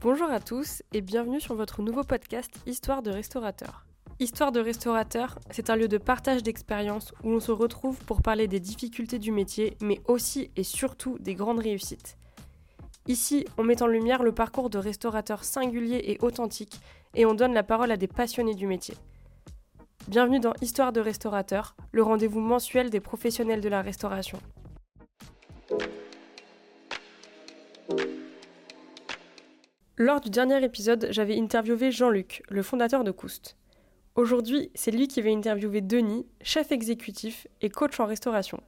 Bonjour à tous et bienvenue sur votre nouveau podcast Histoire de restaurateur. Histoire de restaurateur, c'est un lieu de partage d'expériences où l'on se retrouve pour parler des difficultés du métier, mais aussi et surtout des grandes réussites. Ici, on met en lumière le parcours de restaurateurs singuliers et authentiques et on donne la parole à des passionnés du métier. Bienvenue dans Histoire de restaurateur, le rendez-vous mensuel des professionnels de la restauration. Lors du dernier épisode, j'avais interviewé Jean-Luc, le fondateur de Coust. Aujourd'hui, c'est lui qui va interviewer Denis, chef exécutif et coach en restauration.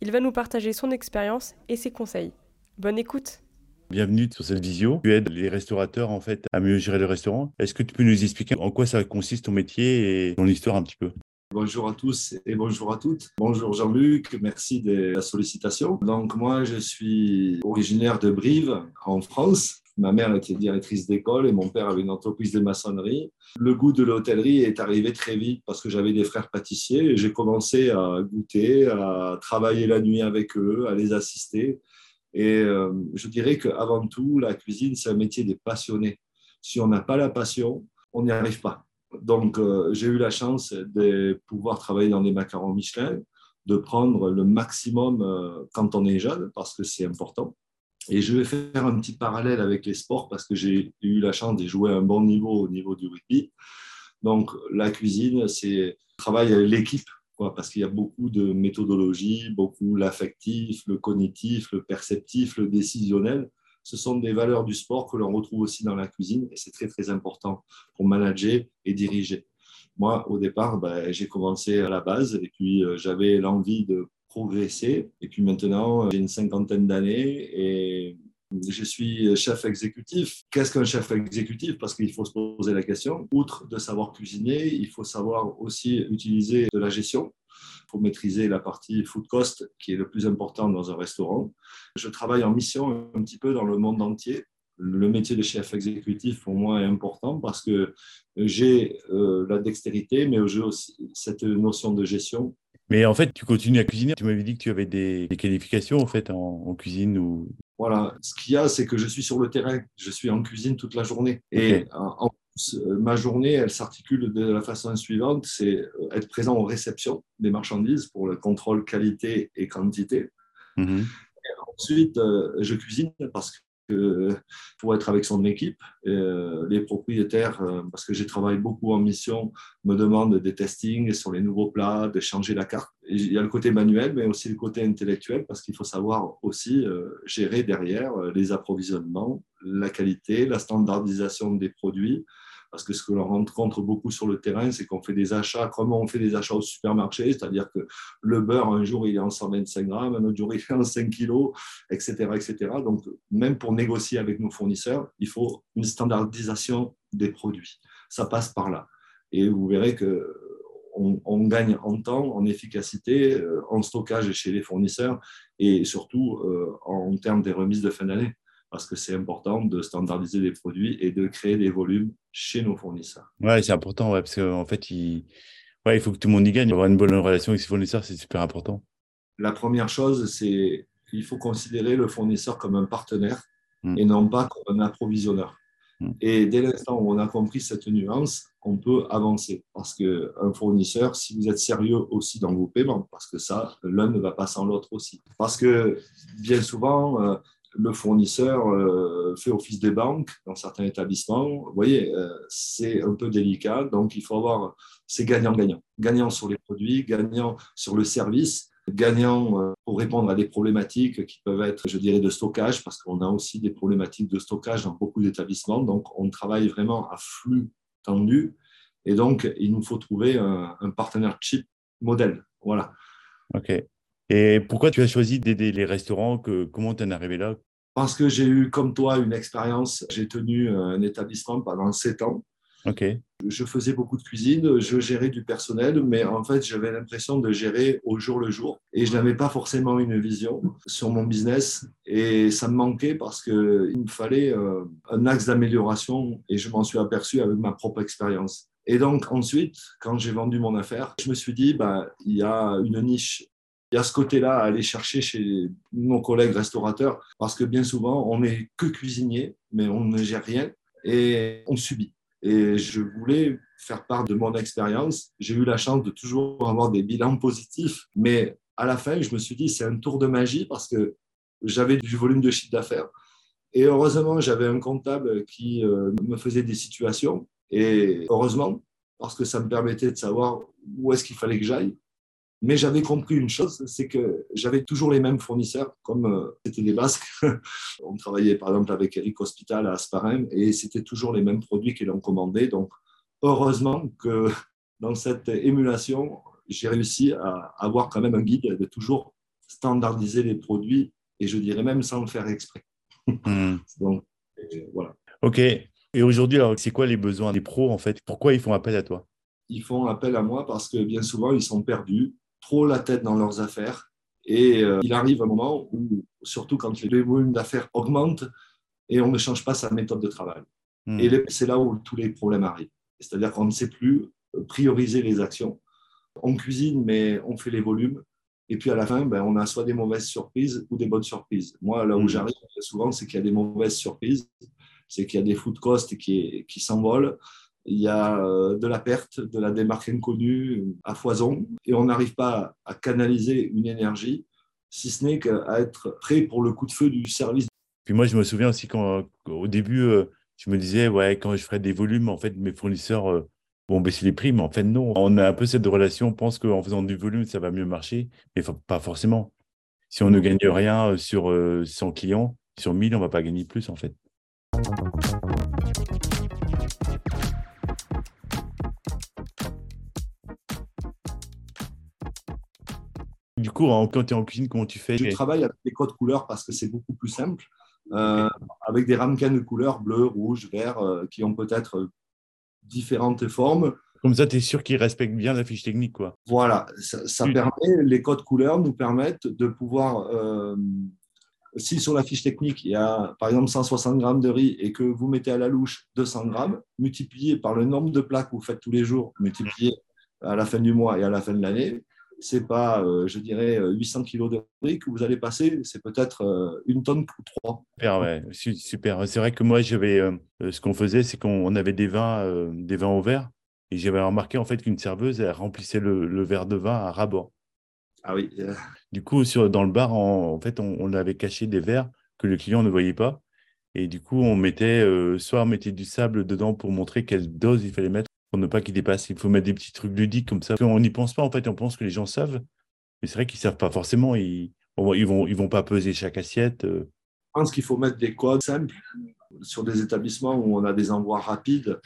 Il va nous partager son expérience et ses conseils. Bonne écoute Bienvenue sur cette visio. Tu aides les restaurateurs en fait à mieux gérer le restaurant. Est-ce que tu peux nous expliquer en quoi ça consiste ton métier et ton histoire un petit peu? Bonjour à tous et bonjour à toutes. Bonjour Jean-Luc, merci de la sollicitation. Donc moi je suis originaire de Brive en France Ma mère était directrice d'école et mon père avait une entreprise de maçonnerie. Le goût de l'hôtellerie est arrivé très vite parce que j'avais des frères pâtissiers et j'ai commencé à goûter, à travailler la nuit avec eux, à les assister. Et euh, je dirais qu'avant tout, la cuisine, c'est un métier des passionnés. Si on n'a pas la passion, on n'y arrive pas. Donc, euh, j'ai eu la chance de pouvoir travailler dans des macarons Michelin, de prendre le maximum euh, quand on est jeune, parce que c'est important. Et je vais faire un petit parallèle avec les sports parce que j'ai eu la chance de jouer à un bon niveau au niveau du rugby. Donc, la cuisine, c'est travail l'équipe, parce qu'il y a beaucoup de méthodologie, beaucoup l'affectif, le cognitif, le perceptif, le décisionnel. Ce sont des valeurs du sport que l'on retrouve aussi dans la cuisine et c'est très, très important pour manager et diriger. Moi, au départ, ben, j'ai commencé à la base et puis euh, j'avais l'envie de progressé. Et puis maintenant, j'ai une cinquantaine d'années et je suis chef exécutif. Qu'est-ce qu'un chef exécutif? Parce qu'il faut se poser la question. Outre de savoir cuisiner, il faut savoir aussi utiliser de la gestion. Faut maîtriser la partie food cost qui est le plus important dans un restaurant. Je travaille en mission un petit peu dans le monde entier. Le métier de chef exécutif pour moi est important parce que j'ai euh, la dextérité, mais j'ai aussi cette notion de gestion mais en fait, tu continues à cuisiner. Tu m'avais dit que tu avais des, qualifications en fait en, cuisine ou. Voilà, ce qu'il y a, c'est que je suis sur le terrain. Je suis en cuisine toute la journée. Et en plus, euh, ma journée, elle s'articule de la façon suivante c'est euh, être présent aux réceptions des marchandises pour le contrôle qualité et quantité. Mmh ensuite, euh, je cuisine parce pour être avec son équipe. Euh, les propriétaires, euh, parce que j'ai travaillé beaucoup en mission, me demandent des testings sur les nouveaux plats, de changer la carte. il y a le côté manuel, mais aussi le côté intellectuel, parce qu'il faut savoir aussi euh, gérer derrière les approvisionnements, la qualité, la standardisation des produits, parce que ce que l'on rencontre beaucoup sur le terrain, c'est qu'on fait des achats, comment on fait des achats au supermarché, c'est-à-dire que le beurre, un jour, il est en 125 grammes, un autre jour, il est en 5 kilos, etc., etc. Donc, même pour négocier avec nos fournisseurs, il faut une standardisation des produits. Ça passe par là. Et vous verrez que on, gagne en temps, en efficacité, euh, en stockage chez les fournisseurs et surtout euh, en termes des remises de fin d'année parce que c'est important de standardiser les produits et de créer des volumes chez nos fournisseurs. Oui, c'est important, ouais, parce qu'en fait, il... Ouais, il faut que tout le monde y gagne. Avoir une bonne relation avec ses fournisseurs, c'est super important. La première chose, c'est qu'il faut considérer le fournisseur comme un partenaire mm. et non pas comme un approvisionneur. Mm. Et dès l'instant où on a compris cette nuance, on peut avancer. Parce qu'un fournisseur, si vous êtes sérieux aussi dans vos paiements, parce que ça, l'un ne va pas sans l'autre aussi. Parce que bien souvent, euh, le fournisseur euh, fait office des banques dans certains établissements. Vous voyez, euh, c'est un peu délicat. Donc, il faut avoir, c'est gagnant-gagnant. Gagnant sur les produits, gagnant sur le service, gagnant euh, pour répondre à des problématiques qui peuvent être, je dirais, de stockage, parce qu'on a aussi des problématiques de stockage dans beaucoup d'établissements. Donc, on travaille vraiment à flux tendu. Et donc, il nous faut trouver un, un partenaire cheap modèle. Voilà. OK. Et pourquoi tu as choisi d'aider les restaurants que, Comment tu en es arrivé là? Parce que j'ai eu, comme toi, une expérience. J'ai tenu un établissement pendant sept ans. Ok. Je faisais beaucoup de cuisine, je gérais du personnel, mais en fait, j'avais l'impression de gérer au jour le jour. Et je n'avais pas forcément une vision sur mon business. Et ça me manquait parce qu'il me fallait euh, un axe d'amélioration et je m'en suis aperçu avec ma propre expérience. Et donc ensuite, quand j'ai vendu mon affaire, je me suis dit, bah, il y a une niche, il y a ce côté-là à aller chercher chez nos collègues restaurateurs, parce que bien souvent, on n'est que cuisinier, mais on ne gère rien et on subit. Et je voulais faire part de mon expérience. J'ai eu la chance de toujours avoir des bilans positifs, mais à la fin, je me suis dit, c'est un tour de magie parce que j'avais du volume de chiffre d'affaires. Et heureusement, j'avais un comptable qui euh, me faisait des situations. Et heureusement, parce que ça me permettait de savoir où est-ce qu'il fallait que j'aille. Mais j'avais compris une chose, c'est que j'avais toujours les mêmes fournisseurs, comme euh, c'était des Basques. On travaillait par exemple avec Eric Hospital à Asparem et c'était toujours les mêmes produits qu'ils ont commandés. Donc, heureusement que dans cette émulation, j'ai réussi à avoir quand même un guide de toujours standardiser les produits et je dirais même sans le faire exprès. Hmm. Donc, voilà. Ok. Et aujourd'hui, c'est quoi les besoins des pros en fait? Pourquoi ils font appel à toi? Ils font appel à moi parce que bien souvent, ils sont perdus, trop la tête dans leurs affaires. Et euh, il arrive un moment où, surtout quand les volumes d'affaires augmentent et on ne change pas sa méthode de travail. Hmm. Et c'est là où tous les problèmes arrivent. C'est-à-dire qu'on ne sait plus prioriser les actions. On cuisine, mais on fait les volumes. Et puis à la fin, ben, on a soit des mauvaises surprises ou des bonnes surprises. Moi, là où hmm. j'arrive souvent, c'est qu'il y a des mauvaises surprises. C'est qu'il y a des food costs qui, qui s'envolent. Il y a euh, de la perte, de la démarque inconnue à foison. Et on n'arrive pas à canaliser une énergie, si ce n'est qu'à être prêt pour le coup de feu du service. Puis moi, je me souviens aussi qu'au début, euh, je me disais, ouais, quand je ferais des volumes, en fait, mes fournisseurs euh, vont baisser les prix, mais en fait, non. On a un peu cette relation, on pense qu'en faisant du volume, ça va mieux marcher, mais pas forcément. Si on ne gagne rien euh, sur 100 clients, sur 1000, on ne va pas gagner plus, en fait. Coup, quand tu es en cuisine, comment tu fais Je travaille avec des codes couleurs parce que c'est beaucoup plus simple. Euh, avec des ramequins de couleurs bleu, rouge, vert, euh, qui ont peut-être différentes formes. Comme ça, tu es sûr qu'ils respectent bien la fiche technique. Quoi. Voilà, ça, permet, les codes couleurs nous permettent de pouvoir, euh, si sur la fiche technique, il y a par exemple 160 grammes de riz et que vous mettez à la louche 200 grammes, multiplié par le nombre de plats que vous faites tous les jours, multiplié à la fin du mois et à la fin de l'année, c'est pas, euh, je dirais, 800 euh, kilos de riz que vous allez passer, c'est peut-être euh, une tonne ou trois. Super, ouais, super. C'est vrai que moi, j'avais, ce qu'on faisait, c'est qu'on avait des vins, des vins au verre, et j'avais remarqué en fait qu'une serveuse, elle remplissait le, verre de vin à rabord. Ah oui. Du coup, sur, dans le bar, en fait, on, avait caché des verres que le client ne voyait pas. Et du coup, on mettait, soit on mettait du sable dedans pour montrer quelle dose il fallait mettre, pour ne pas qu'il dépasse. Il faut mettre des petits trucs ludiques comme ça. On n'y pense pas, en fait, on pense que les gens savent, mais c'est vrai qu'ils ne savent pas forcément. Ils ne vont, ils vont pas peser chaque assiette. Euh. Je pense qu'il faut mettre des codes simples sur des établissements où on a des envois rapides,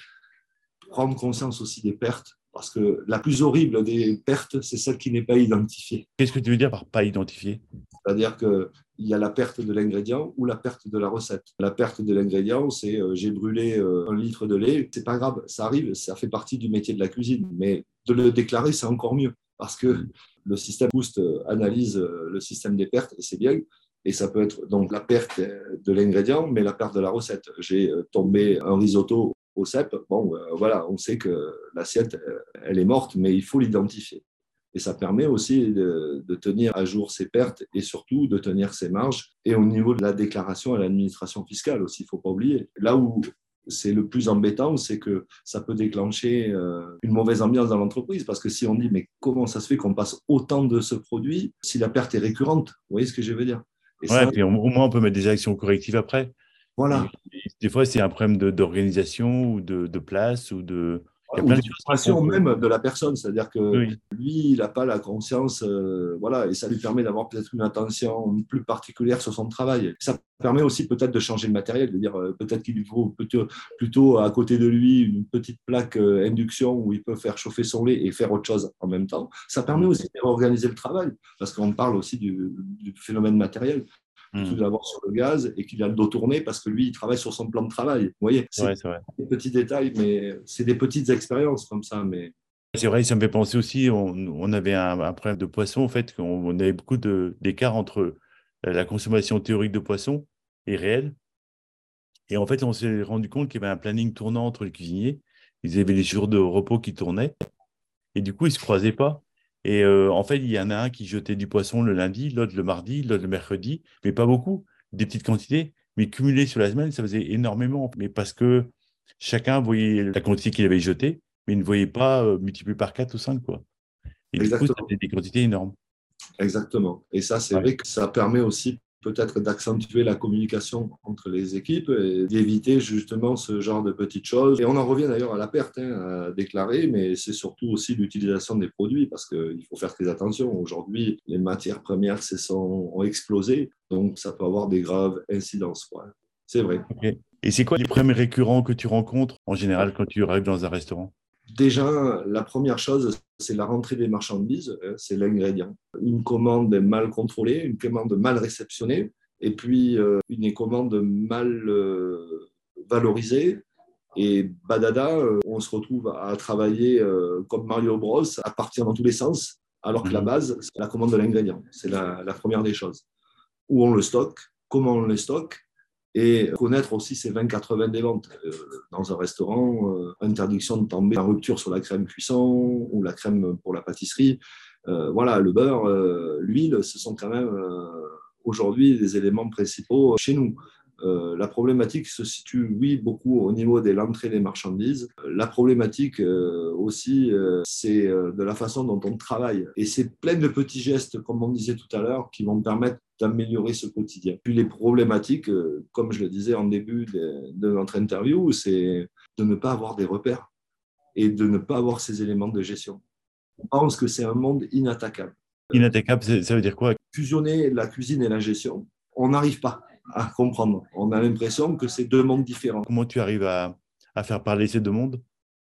prendre conscience aussi des pertes parce que la plus horrible des pertes, c'est celle qui n'est pas identifiée. Qu'est-ce que tu veux dire par pas identifiée? C'est-à-dire qu'il y a la perte de l'ingrédient ou la perte de la recette. La perte de l'ingrédient, c'est euh, j'ai brûlé euh, un litre de lait. C'est pas grave, ça arrive, ça fait partie du métier de la cuisine. Mais de le déclarer, c'est encore mieux parce que le système Boost euh, analyse le système des pertes et c'est bien. Et ça peut être donc la perte de l'ingrédient, mais la perte de la recette. J'ai tombé un risotto au CEP, bon, euh, voilà, on sait que l'assiette, elle est morte, mais il faut l'identifier. Et ça permet aussi de, tenir à jour ses pertes et surtout de tenir ses marges. Et au niveau de la déclaration à l'administration fiscale aussi, il ne faut pas oublier. Là où c'est le plus embêtant, c'est que ça peut déclencher euh, une mauvaise ambiance dans l'entreprise. Parce que si on dit, mais comment ça se fait qu'on passe autant de ce produit si la perte est récurrente? Vous voyez ce que je veux dire? Et ouais, puis au moins on peut mettre des actions correctives après. Voilà. des fois, c'est un problème d'organisation ou de, de, place ou de. Il y a de même de la personne, c'est-à-dire que lui, il n'a pas la conscience, euh, voilà, et ça lui permet d'avoir peut-être une attention plus particulière sur son travail. Ça permet aussi peut-être de changer le matériel, de dire euh, peut-être qu'il lui faut plutôt, plutôt, à côté de lui une petite plaque euh, induction où il peut faire chauffer son lait et faire autre chose en même temps. Ça permet aussi de réorganiser le travail, parce qu'on parle aussi du, du phénomène matériel plutôt mmh. d'avoir sur le gaz et qu'il a le dos tourné parce que lui, il travaille sur son plan de travail. Vous voyez, c'est des petits détails, mais c'est des petites expériences comme ça. Mais c'est vrai, ça me fait penser aussi, on, avait un, problème de poisson, en fait, on, avait beaucoup d'écart entre euh, la consommation théorique de poisson et réelle. Et en fait, on s'est rendu compte qu'il y avait un planning tournant entre les cuisiniers ils avaient les jours de repos qui tournaient. Et du coup, ils ne se croisaient pas. Et euh, en fait, il y en a un qui jetait du poisson le lundi, l'autre le mardi, l'autre le mercredi, mais pas beaucoup, des petites quantités, mais cumulées sur la semaine, ça faisait énormément. Mais parce que chacun voyait la quantité qu'il avait jetée, mais il ne voyait pas euh, multiplié par 4 ou 5. Quoi. Et du coup, ça des quantités énormes. Exactement. Et ça, c'est vrai que ça permet aussi peut-être d'accentuer la communication entre les équipes et d'éviter justement ce genre de petites choses. Et on en revient d'ailleurs à la perte hein, à déclarer, mais c'est surtout aussi l'utilisation des produits parce qu'il faut faire très attention. Aujourd'hui, les matières premières sont, ont explosé, donc ça peut avoir des graves incidences. C'est vrai. Et c'est quoi les premiers récurrents que tu rencontres en général quand tu arrives dans un restaurant? Déjà, la première chose, c'est la rentrée des marchandises, hein, c'est l'ingrédient. Une commande mal contrôlée, une commande mal réceptionnée, et puis euh, une commande mal euh, valorisée. Et badada, euh, on se retrouve à travailler comme Mario Bros, à partir dans tous les sens, alors que la mhm. base, c'est la commande de l'ingrédient. C'est la, la première des choses. Où on le stocke, comment on le stocke, et connaître aussi ces 20-80 des ventes. Euh, dans un restaurant, euh, interdiction de tomber en rupture sur la crème cuisson ou la crème pour la pâtisserie. Euh, voilà, le beurre, l'huile, ce sont quand même aujourd'hui des éléments principaux chez nous. Euh, la problématique se situe, oui, beaucoup au niveau de l'entrée des marchandises. La problématique euh, aussi, euh, c'est de la façon dont on travaille. Et c'est plein de petits gestes, comme on disait tout à l'heure, qui vont permettre d'améliorer ce quotidien. Puis les problématiques, comme je le disais en début de, de notre interview, c'est de ne pas avoir des repères et de ne pas avoir ces éléments de gestion. On pense que c'est un monde inattaquable. Inattaquable, ça veut dire quoi? Fusionner la cuisine et la gestion, on n'arrive pas à comprendre. On a l'impression que c'est deux mondes différents. Comment tu arrives à, faire parler ces deux mondes?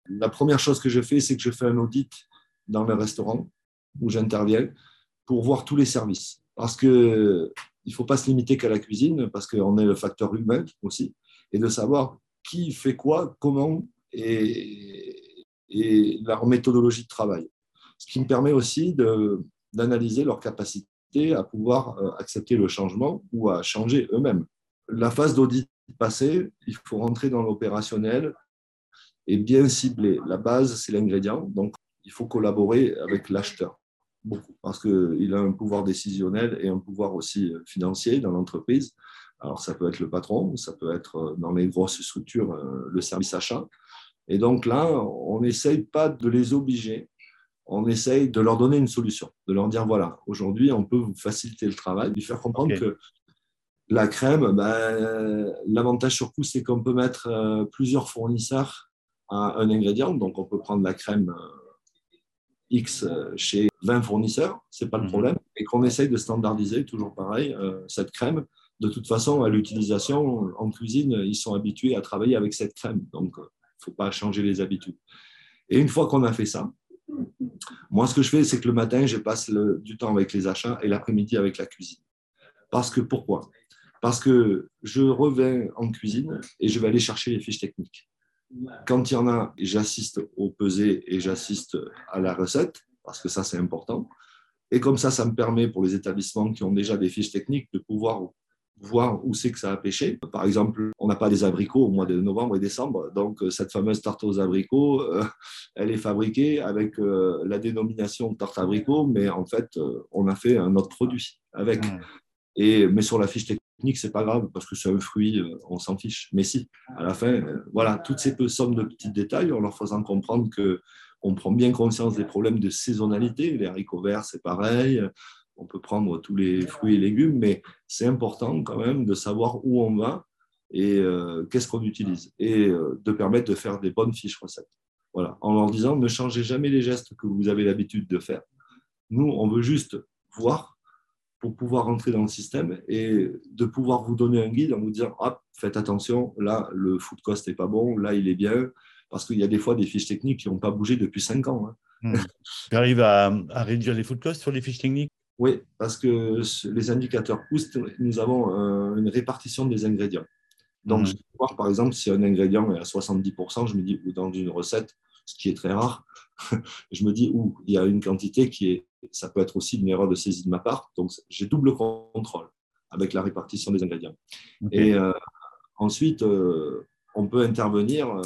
La première chose que je fais, c'est que je fais un audit dans le restaurant où j'interviens pour voir tous les services. Parce qu'il ne faut pas se limiter qu'à la cuisine, parce qu'on est le facteur humain aussi, et de savoir qui fait quoi, comment, et, et leur méthodologie de travail. Ce qui me permet aussi d'analyser leurs à pouvoir euh, accepter le changement ou à changer eux-mêmes. La phase d'audit passée, il faut rentrer dans l'opérationnel et bien cibler. La base, c'est l'ingrédient, donc il faut collaborer avec l'acheteur beaucoup parce qu'il a un pouvoir décisionnel et un pouvoir aussi euh, financier dans l'entreprise. Alors ça peut être le patron, ça peut être euh, dans les grosses structures le service achat. Et donc là, on n'essaye pas de les obliger on essaye de leur donner une solution, de leur dire voilà, aujourd'hui, on peut vous faciliter le travail, lui faire comprendre que la crème, ben, l'avantage sur coup, c'est qu'on peut mettre euh, plusieurs fournisseurs à un ingrédient. Donc, on peut prendre la crème euh, X euh, chez 20 fournisseurs, c'est pas le mhm. problème, et qu'on essaye de standardiser, toujours pareil, cette crème. De toute façon, à l'utilisation en cuisine, ils sont habitués à travailler avec cette crème, donc il ne faut pas changer les habitudes. Et une fois qu'on a fait ça, moi, ce que je fais, c'est que le matin, je passe du temps avec les achats et l'après-midi avec la cuisine. Parce que pourquoi? Parce que je reviens en cuisine et je vais aller chercher les fiches techniques. Quand il y en a, j'assiste au pesé et j'assiste à la recette, parce que ça, c'est important. Et comme ça, ça me permet pour les établissements qui ont déjà des fiches techniques de pouvoir voir où c'est que ça a pêché. Par exemple, on n'a pas des abricots au mois de novembre et décembre, donc euh, cette fameuse tarte aux abricots, euh, elle est fabriquée avec euh, la dénomination tarte abricot, mais en fait, on a fait un autre produit avec. Et, mais sur la fiche technique, c'est pas grave parce que c'est un fruit, on s'en fiche. Mais si, à la fin, voilà, toutes ces sommes de petits détails, en leur faisant comprendre que on prend bien conscience des problèmes de saisonnalité. Les haricots verts, c'est pareil on peut prendre tous les fruits et légumes, mais c'est important quand même de savoir où on va et euh, qu'est-ce qu'on utilise et euh, de permettre de faire des bonnes fiches recettes. Voilà, en leur disant ne changez jamais les gestes que vous avez l'habitude de faire. Nous, on veut juste voir pour pouvoir rentrer dans le système et de pouvoir vous donner un guide en vous disant ah, faites attention, là le food cost n'est pas bon, là il est bien, parce qu'il y a des fois des fiches techniques qui n'ont pas bougé depuis 5 ans. Hein. Hmm. À réduire les food costs sur les fiches techniques? Oui, parce que les indicateurs OUST, nous avons euh, une répartition des ingrédients. Donc, mhm. je vais voir, par exemple, si un ingrédient est à 70%, je me dis, ou dans une recette, ce qui est très rare, je me dis, ou il y a une quantité qui est, ça peut être aussi une erreur de saisie de ma part. Donc, j'ai double contrôle avec la répartition des ingrédients. Et euh, ensuite, euh, on peut intervenir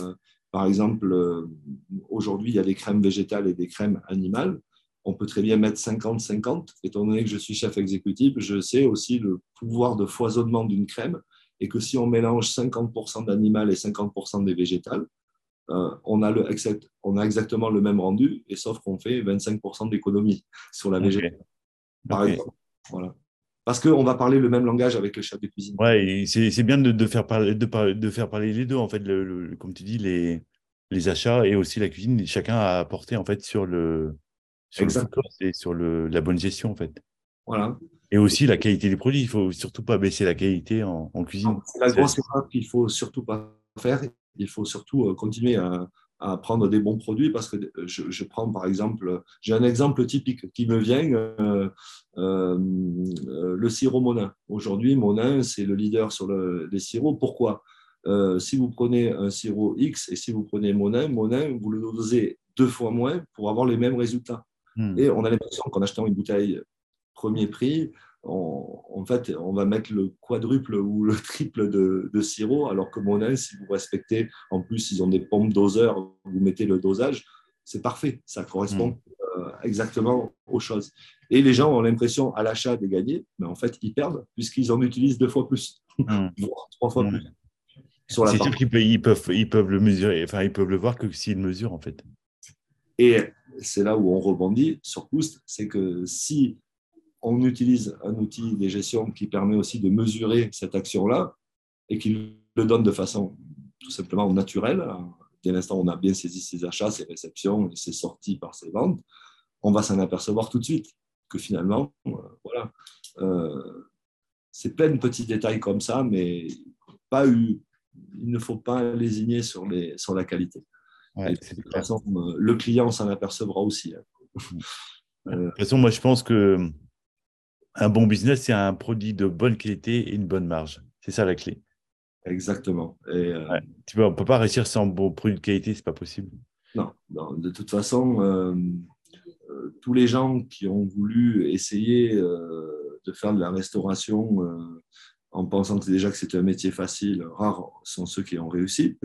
Par exemple, aujourd'hui, il y a des crèmes végétales et des crèmes animales. On peut très bien mettre 50-50. Étant donné que je suis chef exécutif, je sais aussi le pouvoir de foisonnement d'une crème et que si on mélange 50% d'animal et 50% des végétales, euh, on, a le, on a exactement le même rendu, et sauf qu'on fait 25% d'économie sur la végétale. Par exemple. Voilà. Parce qu'on va parler le même langage avec le chef de cuisine. Ouais, c'est bien de, faire parler, de, faire parler les deux, en fait, comme tu dis, les, les achats et aussi la cuisine, chacun a apporté en fait sur le sur et sur le, la bonne gestion en fait. Voilà. Et aussi la qualité des produits. Il faut surtout pas baisser la qualité en, cuisine. C'est la grosse erreur qu'il faut surtout pas faire. Il faut surtout euh, continuer à, à prendre des bons produits parce que je, prends par exemple, j'ai un exemple typique qui me vient, euh, euh, le sirop Monin. Aujourd'hui, Monin, c'est le leader sur le, les sirops. Pourquoi? Euh, Si vous prenez un sirop X et si vous prenez Monin, Monin, vous le dosez deux fois moins pour avoir les mêmes résultats. Hmm. Et on a l'impression qu'en achetant une bouteille premier prix, en fait, on va mettre le quadruple ou le triple de, sirop, alors que Monin, si vous respectez, en plus, ils ont des pompes doseurs, vous mettez le dosage, c'est parfait, ça correspond mm. euh, exactement aux choses. Et les gens ont l'impression à l'achat de gagner, mais en fait, ils perdent puisqu'ils en utilisent deux fois plus, mm. voire trois fois plus. C'est sûr qu'ils peuvent, ils peuvent, le mesurer, enfin, ils peuvent le voir que s'ils mesurent, en fait. Et c'est là où on rebondit sur Boost, c'est que si on utilise un outil de gestion qui permet aussi de mesurer cette action-là et qui le donne de façon tout simplement naturelle. Dès l'instant où on a bien saisi ses achats, ses réceptions ses sorties par ses ventes, on va s'en apercevoir tout de suite que finalement, euh, voilà, euh, c'est plein de petits détails comme ça, mais pas eu, il ne faut pas lésigner sur, sur la qualité. De toute façon, euh, le client s'en apercevra aussi. Hein. De toute façon, moi, je pense que un bon business, c'est un produit de bonne qualité et une bonne marge. C'est ça la clé. Exactement. Et, euh, tu on ne peut pas réussir sans bon produit de qualité, c'est pas possible. Non, de toute façon, euh, euh, tous les gens qui ont voulu essayer de faire de la restauration en pensant déjà que c'était un métier facile, rares sont ceux qui ont réussi.